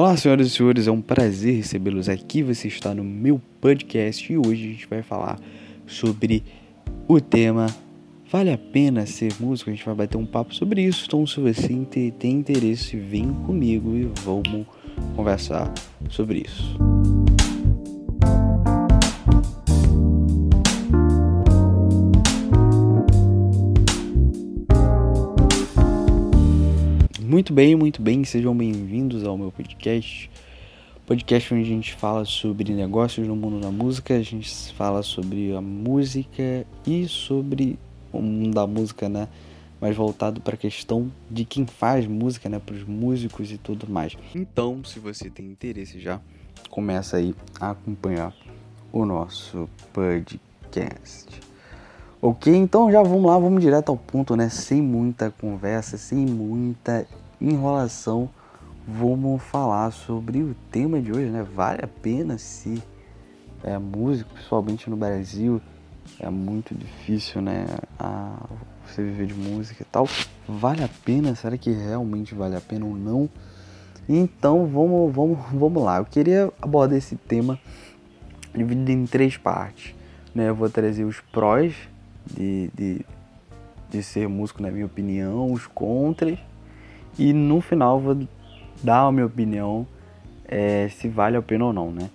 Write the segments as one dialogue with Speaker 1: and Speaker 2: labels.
Speaker 1: Olá, senhoras e senhores, é um prazer recebê-los aqui. Você está no meu podcast e hoje a gente vai falar sobre o tema Vale a pena ser músico? A gente vai bater um papo sobre isso. Então, se você tem interesse, vem comigo e vamos conversar sobre isso. Muito bem, muito bem, sejam bem-vindos ao meu podcast. Podcast onde a gente fala sobre negócios no mundo da música, a gente fala sobre a música e sobre o mundo da música, né? Mais voltado para a questão de quem faz música, né? Para os músicos e tudo mais. Então, se você tem interesse já, começa aí a acompanhar o nosso podcast. Ok, então já vamos lá, vamos direto ao ponto, né? Sem muita conversa, sem muita enrolação, vamos falar sobre o tema de hoje, né? Vale a pena se é músico, principalmente no Brasil, é muito difícil, né? A, você viver de música e tal. Vale a pena? Será que realmente vale a pena ou não? Então vamos, vamos, vamos lá. Eu queria abordar esse tema dividido em três partes. Né? Eu vou trazer os prós de, de, de ser músico, na minha opinião, os contras, e no final vou dar a minha opinião é, se vale a pena ou não, né?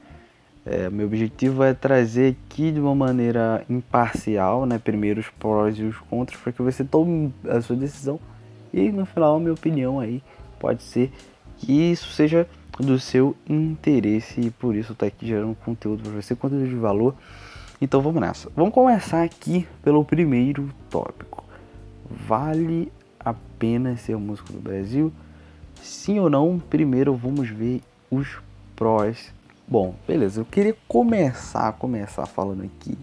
Speaker 1: É, meu objetivo é trazer aqui de uma maneira imparcial, né? Primeiro os prós e os contras, para que você tome a sua decisão e no final a minha opinião aí pode ser que isso seja do seu interesse e por isso tá aqui gerando conteúdo para você, conteúdo de valor. Então vamos nessa. Vamos começar aqui pelo primeiro tópico. Vale pena ser músico no Brasil? Sim ou não? Primeiro vamos ver os prós. Bom, beleza. Eu queria começar, começar falando aqui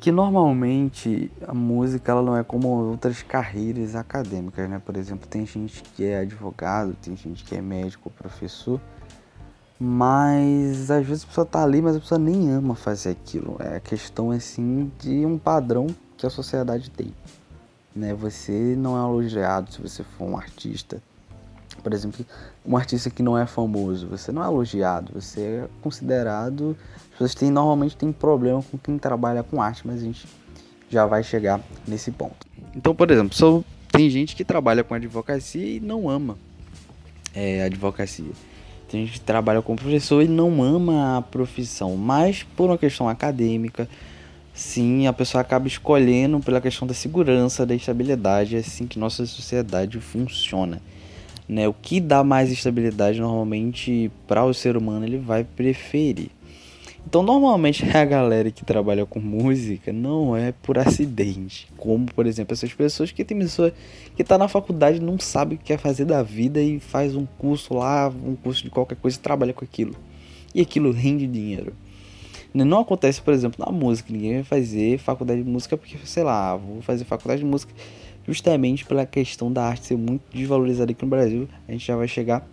Speaker 1: que normalmente a música ela não é como outras carreiras acadêmicas, né? Por exemplo, tem gente que é advogado, tem gente que é médico, professor, mas às vezes a pessoa tá ali, mas a pessoa nem ama fazer aquilo. É a questão assim de um padrão que a sociedade tem né? Você não é elogiado se você for um artista. Por exemplo, um artista que não é famoso, você não é elogiado, você é considerado. As pessoas têm, normalmente têm problema com quem trabalha com arte, mas a gente já vai chegar nesse ponto. Então, por exemplo, só tem gente que trabalha com advocacia e não ama é, advocacia. Tem gente que trabalha como professor e não ama a profissão, mas por uma questão acadêmica, Sim, a pessoa acaba escolhendo pela questão da segurança, da estabilidade, é assim que nossa sociedade funciona. Né? O que dá mais estabilidade normalmente para o ser humano ele vai preferir. Então, normalmente a galera que trabalha com música não é por acidente, como por exemplo essas pessoas que tem pessoa que está na faculdade não sabe o que quer fazer da vida e faz um curso lá, um curso de qualquer coisa e trabalha com aquilo. E aquilo rende dinheiro. Não acontece, por exemplo, na música. Ninguém vai fazer faculdade de música porque, sei lá, vou fazer faculdade de música justamente pela questão da arte ser muito desvalorizada aqui no Brasil. A gente já vai chegar,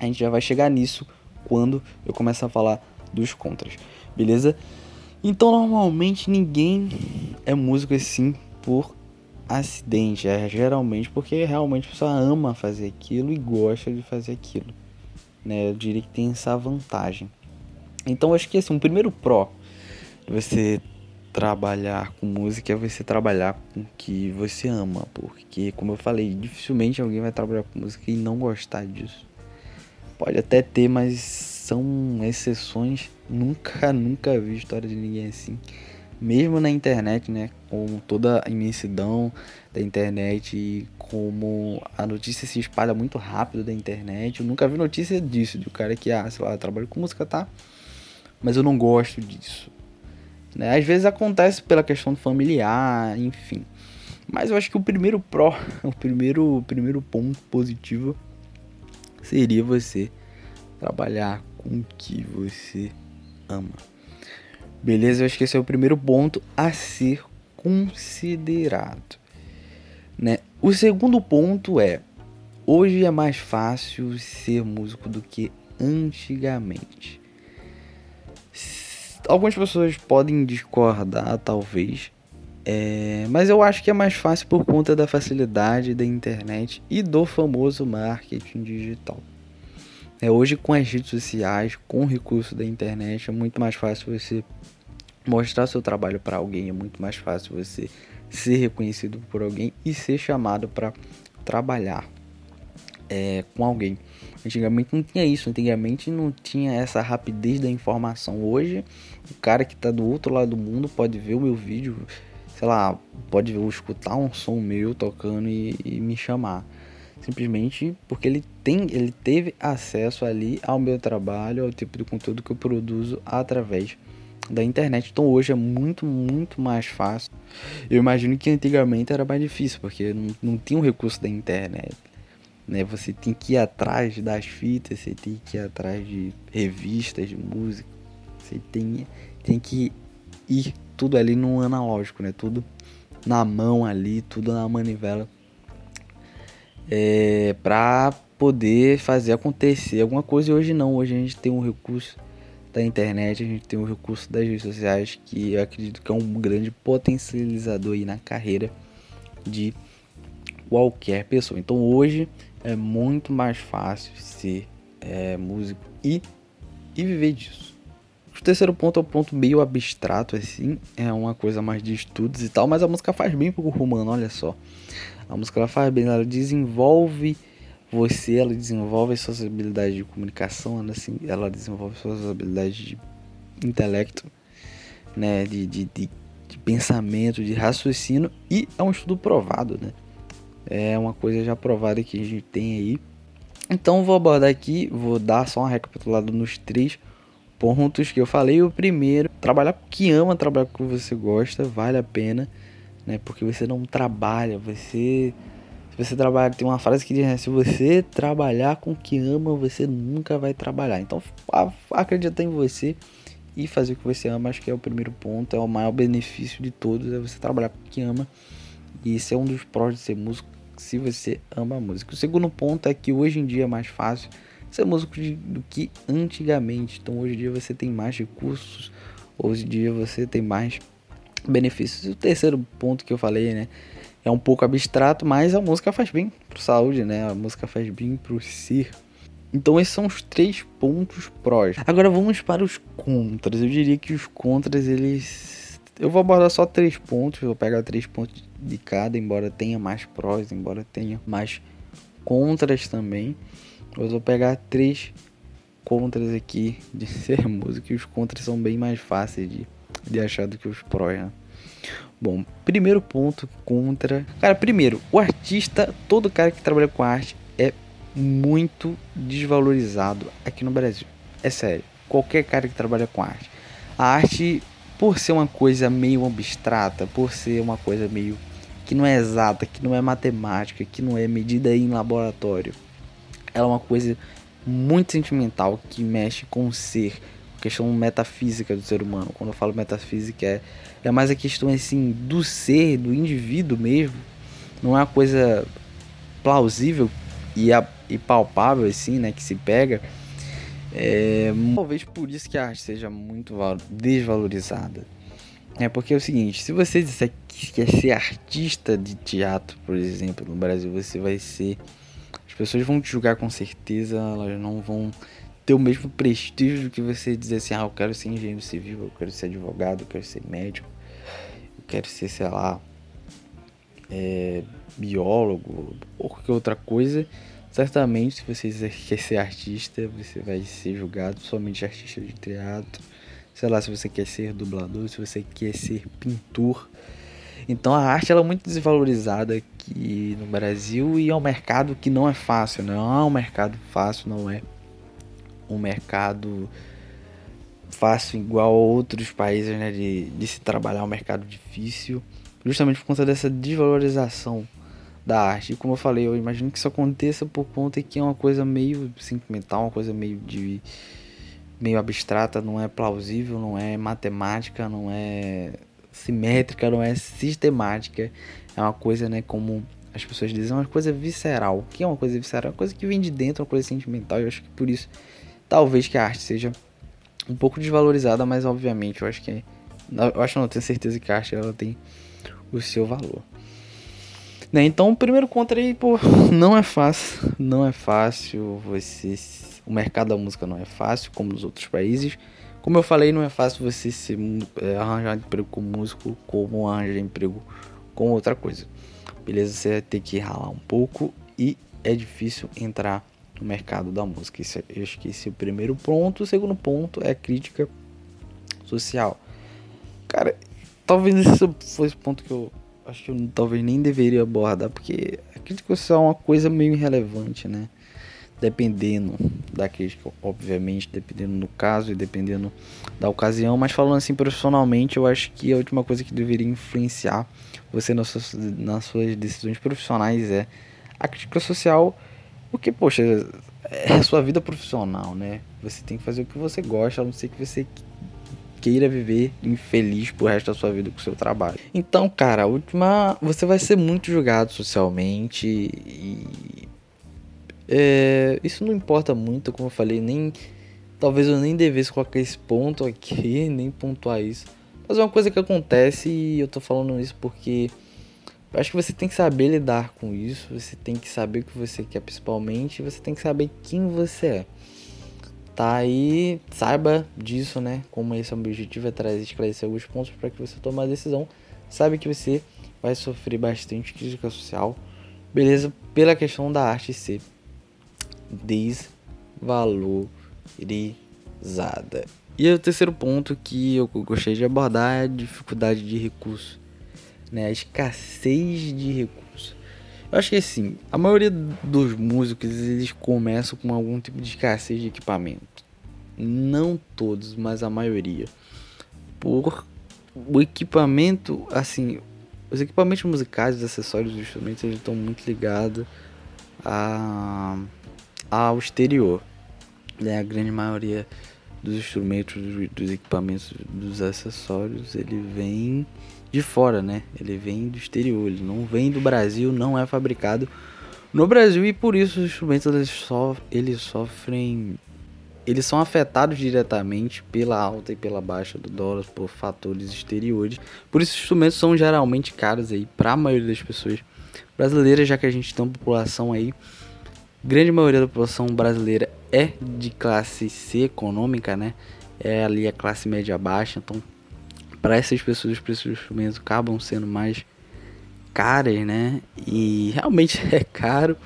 Speaker 1: a gente já vai chegar nisso quando eu começar a falar dos contras, beleza? Então, normalmente ninguém é músico assim por acidente, é geralmente porque realmente a pessoa ama fazer aquilo e gosta de fazer aquilo, né? Eu diria que tem essa vantagem. Então acho que assim, um primeiro pró de você trabalhar com música é você trabalhar com o que você ama, porque como eu falei, dificilmente alguém vai trabalhar com música e não gostar disso. Pode até ter, mas são exceções. Nunca, nunca vi história de ninguém assim. Mesmo na internet, né? Com toda a imensidão da internet e como a notícia se espalha muito rápido da internet. Eu nunca vi notícia disso, de um cara que, ah, sei lá, trabalha com música, tá? Mas eu não gosto disso. Né? Às vezes acontece pela questão familiar, enfim. Mas eu acho que o primeiro pró, o primeiro, o primeiro ponto positivo seria você trabalhar com o que você ama. Beleza? Eu acho que esse é o primeiro ponto a ser considerado. Né? O segundo ponto é: hoje é mais fácil ser músico do que antigamente. Algumas pessoas podem discordar, talvez, é, mas eu acho que é mais fácil por conta da facilidade da internet e do famoso marketing digital. É, hoje com as redes sociais, com o recurso da internet, é muito mais fácil você mostrar seu trabalho para alguém, é muito mais fácil você ser reconhecido por alguém e ser chamado para trabalhar é, com alguém. Antigamente não tinha isso, antigamente não tinha essa rapidez da informação. Hoje, o cara que está do outro lado do mundo pode ver o meu vídeo, sei lá, pode ver, escutar um som meu tocando e, e me chamar simplesmente porque ele tem, ele teve acesso ali ao meu trabalho, ao tipo de conteúdo que eu produzo através da internet. Então hoje é muito, muito mais fácil. Eu imagino que antigamente era mais difícil, porque não, não tinha o recurso da internet. Né? Você tem que ir atrás das fitas, você tem que ir atrás de revistas de música. Você tem, tem que ir tudo ali no analógico, né? Tudo na mão ali, tudo na manivela é, para poder fazer acontecer alguma coisa. E hoje não, hoje a gente tem um recurso da internet, a gente tem um recurso das redes sociais que eu acredito que é um grande potencializador aí na carreira de qualquer pessoa. Então hoje é muito mais fácil ser é, músico e, e viver disso. O terceiro ponto é um ponto meio abstrato, assim, é uma coisa mais de estudos e tal, mas a música faz bem pro humano, olha só. A música ela faz bem, ela desenvolve você, ela desenvolve suas habilidades de comunicação, ela, assim, ela desenvolve suas habilidades de intelecto, né, de, de, de, de pensamento, de raciocínio e é um estudo provado, né? É uma coisa já provada que a gente tem aí. Então vou abordar aqui, vou dar só uma recapitulada nos três pontos que eu falei. O primeiro, trabalhar com que ama, trabalhar com o que você gosta, vale a pena né? Porque você não trabalha, você se você trabalha, tem uma frase que diz, né? se você trabalhar com o que ama, você nunca vai trabalhar. Então, acredita em você e fazer o que você ama, acho que é o primeiro ponto, é o maior benefício de todos, é você trabalhar com o que ama. E esse é um dos prós de ser músico, se você ama a música. O segundo ponto é que hoje em dia é mais fácil ser músico do que antigamente. Então, hoje em dia você tem mais recursos, hoje em dia você tem mais benefícios. E o terceiro ponto que eu falei, né? É um pouco abstrato, mas a música faz bem pro saúde, né? A música faz bem pro ser. Então esses são os três pontos prós. Agora vamos para os contras. Eu diria que os contras, eles... Eu vou abordar só três pontos, vou pegar três pontos de cada, embora tenha mais prós, embora tenha mais contras também. Eu vou pegar três contras aqui de ser músico e os contras são bem mais fáceis de de achar do que os prós, né? Bom, primeiro ponto contra. Cara, primeiro, o artista, todo cara que trabalha com arte é muito desvalorizado aqui no Brasil. É sério. Qualquer cara que trabalha com arte. A arte, por ser uma coisa meio abstrata, por ser uma coisa meio que não é exata, que não é matemática, que não é medida em laboratório, ela é uma coisa muito sentimental que mexe com o ser questão metafísica do ser humano. Quando eu falo metafísica é, é mais a questão assim do ser, do indivíduo mesmo. Não é uma coisa plausível e, a, e palpável assim, né, que se pega. É, talvez por isso que a arte seja muito desvalorizada. É porque é o seguinte, se você disser que quer ser artista de teatro, por exemplo, no Brasil, você vai ser. As pessoas vão te julgar com certeza, elas não vão ter o mesmo prestígio que você dizer assim, ah, eu quero ser engenheiro civil, eu quero ser advogado, eu quero ser médico, eu quero ser, sei lá, é, biólogo ou qualquer outra coisa. Certamente, se você quer ser artista, você vai ser julgado somente artista de teatro. Sei lá, se você quer ser dublador, se você quer ser pintor. Então a arte ela é muito desvalorizada aqui no Brasil e é um mercado que não é fácil, não é um mercado fácil, não é um mercado fácil igual a outros países, né, de, de se trabalhar um mercado difícil, justamente por conta dessa desvalorização da arte. E como eu falei, eu imagino que isso aconteça por conta que é uma coisa meio sentimental, uma coisa meio de meio abstrata, não é plausível, não é matemática, não é simétrica, não é sistemática. É uma coisa, né, como as pessoas dizem, é uma coisa visceral. O que é uma coisa visceral? É uma coisa que vem de dentro, uma coisa sentimental. Eu acho que por isso Talvez que a arte seja um pouco desvalorizada, mas obviamente eu acho que eu acho não tenho certeza que a arte ela tem o seu valor. Né, então, o primeiro contra aí, pô, não é fácil. Não é fácil você. O mercado da música não é fácil, como nos outros países. Como eu falei, não é fácil você se, é, arranjar emprego como músico, como arranjar emprego com outra coisa. Beleza? Você vai ter que ralar um pouco e é difícil entrar no mercado da música. É, eu esse é o primeiro ponto. O segundo ponto é a crítica social. Cara, talvez esse fosse o ponto que eu acho que eu talvez nem deveria abordar, porque a crítica social é uma coisa meio irrelevante, né? Dependendo da crítica, obviamente, dependendo do caso e dependendo da ocasião, mas falando assim profissionalmente, eu acho que a última coisa que deveria influenciar você nas suas, nas suas decisões profissionais é a crítica social, porque, poxa, é a sua vida profissional, né? Você tem que fazer o que você gosta, a não ser que você queira viver infeliz pro resto da sua vida com o seu trabalho. Então, cara, a última. Você vai ser muito julgado socialmente e. É, isso não importa muito, como eu falei, nem. Talvez eu nem devesse colocar esse ponto aqui, nem pontuar isso. Mas é uma coisa que acontece e eu tô falando isso porque. Acho que você tem que saber lidar com isso, você tem que saber o que você quer principalmente, você tem que saber quem você é tá aí, saiba disso, né? Como esse é o objetivo, é trazer, esclarecer alguns pontos para que você tome a decisão. Sabe que você vai sofrer bastante crítica social, beleza? Pela questão da arte ser desvalorizada. E o terceiro ponto que eu gostaria de abordar é a dificuldade de recurso, né? A escassez de recursos. Eu acho que assim, a maioria dos músicos eles começam com algum tipo de escassez de equipamento. Não todos, mas a maioria. Por o equipamento, assim, os equipamentos musicais, os acessórios, os instrumentos, eles estão muito ligados a, ao exterior. Né? A grande maioria dos instrumentos, dos, dos equipamentos, dos acessórios, ele vem de fora, né? Ele vem do exterior, ele não vem do Brasil, não é fabricado no Brasil e por isso os instrumentos eles, so, eles sofrem eles são afetados diretamente pela alta e pela baixa do dólar por fatores exteriores. Por isso os instrumentos são geralmente caros aí para a maioria das pessoas brasileiras, já que a gente tem uma população aí grande maioria da população brasileira é de classe C econômica, né? É ali a classe média baixa, então para essas pessoas os preços dos instrumentos acabam sendo mais caros, né? E realmente é caro.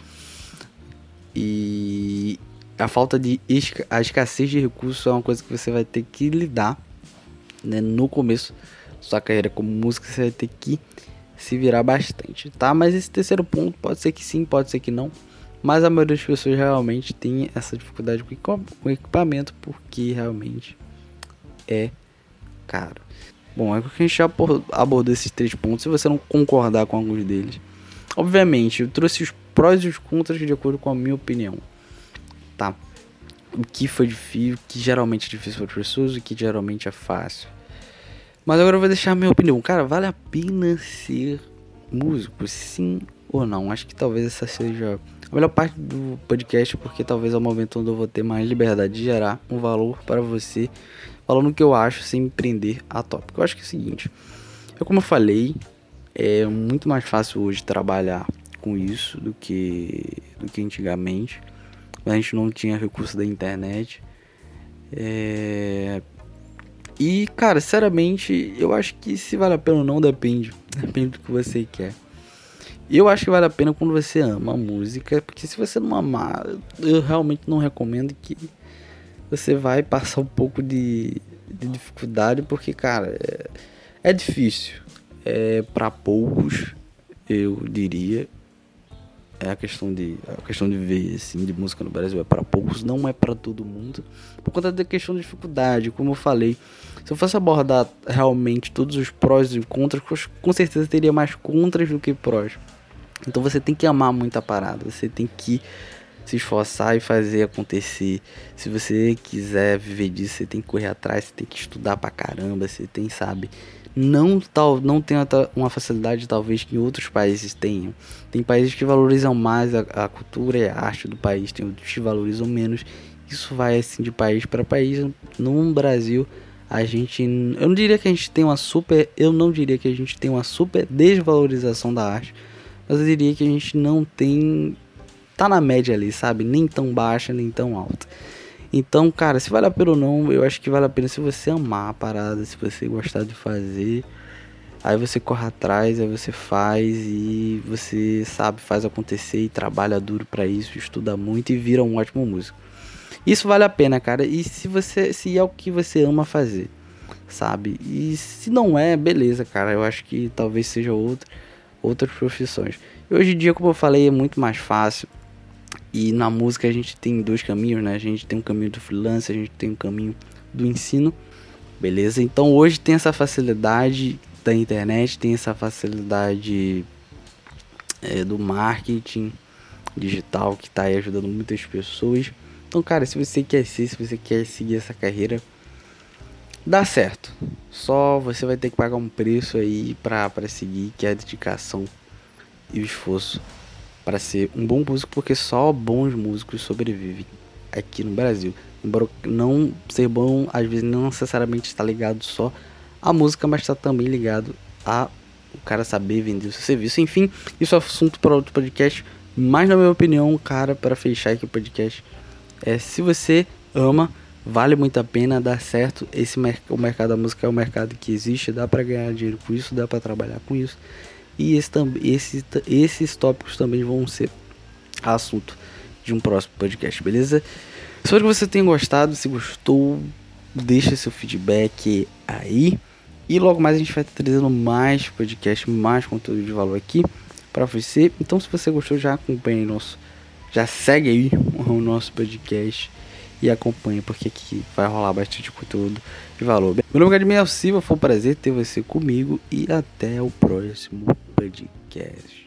Speaker 1: E a falta de a escassez de recursos é uma coisa que você vai ter que lidar, né? No começo da sua carreira como música, você vai ter que se virar bastante, tá? Mas esse terceiro ponto pode ser que sim, pode ser que não. Mas a maioria das pessoas realmente tem essa dificuldade com equipamento porque realmente é caro. Bom, é que a gente já abordou esses três pontos. Se você não concordar com alguns deles, obviamente eu trouxe os prós e os contras de acordo com a minha opinião. Tá? O que foi difícil, o que geralmente é difícil para as pessoas, o que geralmente é fácil. Mas agora eu vou deixar a minha opinião. Cara, vale a pena ser músico? Sim ou não? Acho que talvez essa seja a melhor parte do podcast, porque talvez é o momento onde eu vou ter mais liberdade de gerar um valor para você falando o que eu acho sem me prender a tópico. Eu acho que é o seguinte, é como eu falei, é muito mais fácil hoje trabalhar com isso do que do que antigamente. A gente não tinha recurso da internet. É... E, cara, sinceramente, eu acho que se vale a pena ou não depende. Depende do que você quer. Eu acho que vale a pena quando você ama a música, porque se você não amar, eu realmente não recomendo que você vai passar um pouco de, de dificuldade, porque, cara, é, é difícil. É para poucos, eu diria. É a questão de a questão de ver assim de música no Brasil é para poucos, não é para todo mundo. Por conta da questão de dificuldade, como eu falei, se eu fosse abordar realmente todos os prós e contras, com certeza teria mais contras do que prós. Então você tem que amar muito a parada, você tem que se esforçar e fazer acontecer. Se você quiser viver disso, você tem que correr atrás, você tem que estudar pra caramba, você tem, sabe? Não, tal, não tem uma facilidade talvez que outros países tenham. Tem países que valorizam mais a, a cultura e a arte do país, tem outros que valorizam menos. Isso vai assim de país para país. No Brasil, a gente, eu não diria que a gente tem uma super, eu não diria que a gente tem uma super desvalorização da arte mas eu diria que a gente não tem. Tá na média ali, sabe? Nem tão baixa, nem tão alta. Então, cara, se vale a pena ou não, eu acho que vale a pena se você amar a parada, se você gostar de fazer. Aí você corre atrás, aí você faz e você sabe, faz acontecer e trabalha duro para isso, estuda muito e vira um ótimo músico. Isso vale a pena, cara. E se você se é o que você ama fazer, sabe? E se não é, beleza, cara. Eu acho que talvez seja outra outras profissões. E hoje em dia, como eu falei, é muito mais fácil. E na música a gente tem dois caminhos, né? A gente tem um caminho do freelance, a gente tem um caminho do ensino. Beleza? Então hoje tem essa facilidade da internet, tem essa facilidade é, do marketing digital que está aí ajudando muitas pessoas. Então, cara, se você quer ser, se você quer seguir essa carreira, dá certo. Só você vai ter que pagar um preço aí para seguir, que é a dedicação e o esforço para ser um bom músico, porque só bons músicos sobrevivem aqui no Brasil. Embora não ser bom, às vezes não necessariamente está ligado só a música, mas está também ligado a o cara saber vender o seu serviço. Enfim, isso é assunto para outro podcast. Mas na minha opinião, cara, para fechar aqui o podcast, é se você ama, vale muito a pena, dá certo. Esse o mercado da música é um mercado que existe, dá para ganhar dinheiro com isso, dá para trabalhar com isso. E esse, esse, esses tópicos também vão ser assunto de um próximo podcast, beleza? Espero que você tenha gostado. Se gostou, deixa seu feedback aí. E logo mais a gente vai trazendo mais podcast, mais conteúdo de valor aqui para você. Então, se você gostou, já acompanha nosso, já segue aí o nosso podcast e acompanha, porque aqui vai rolar bastante conteúdo de valor. Meu nome é Gadimiel Silva, foi um prazer ter você comigo e até o próximo podcast.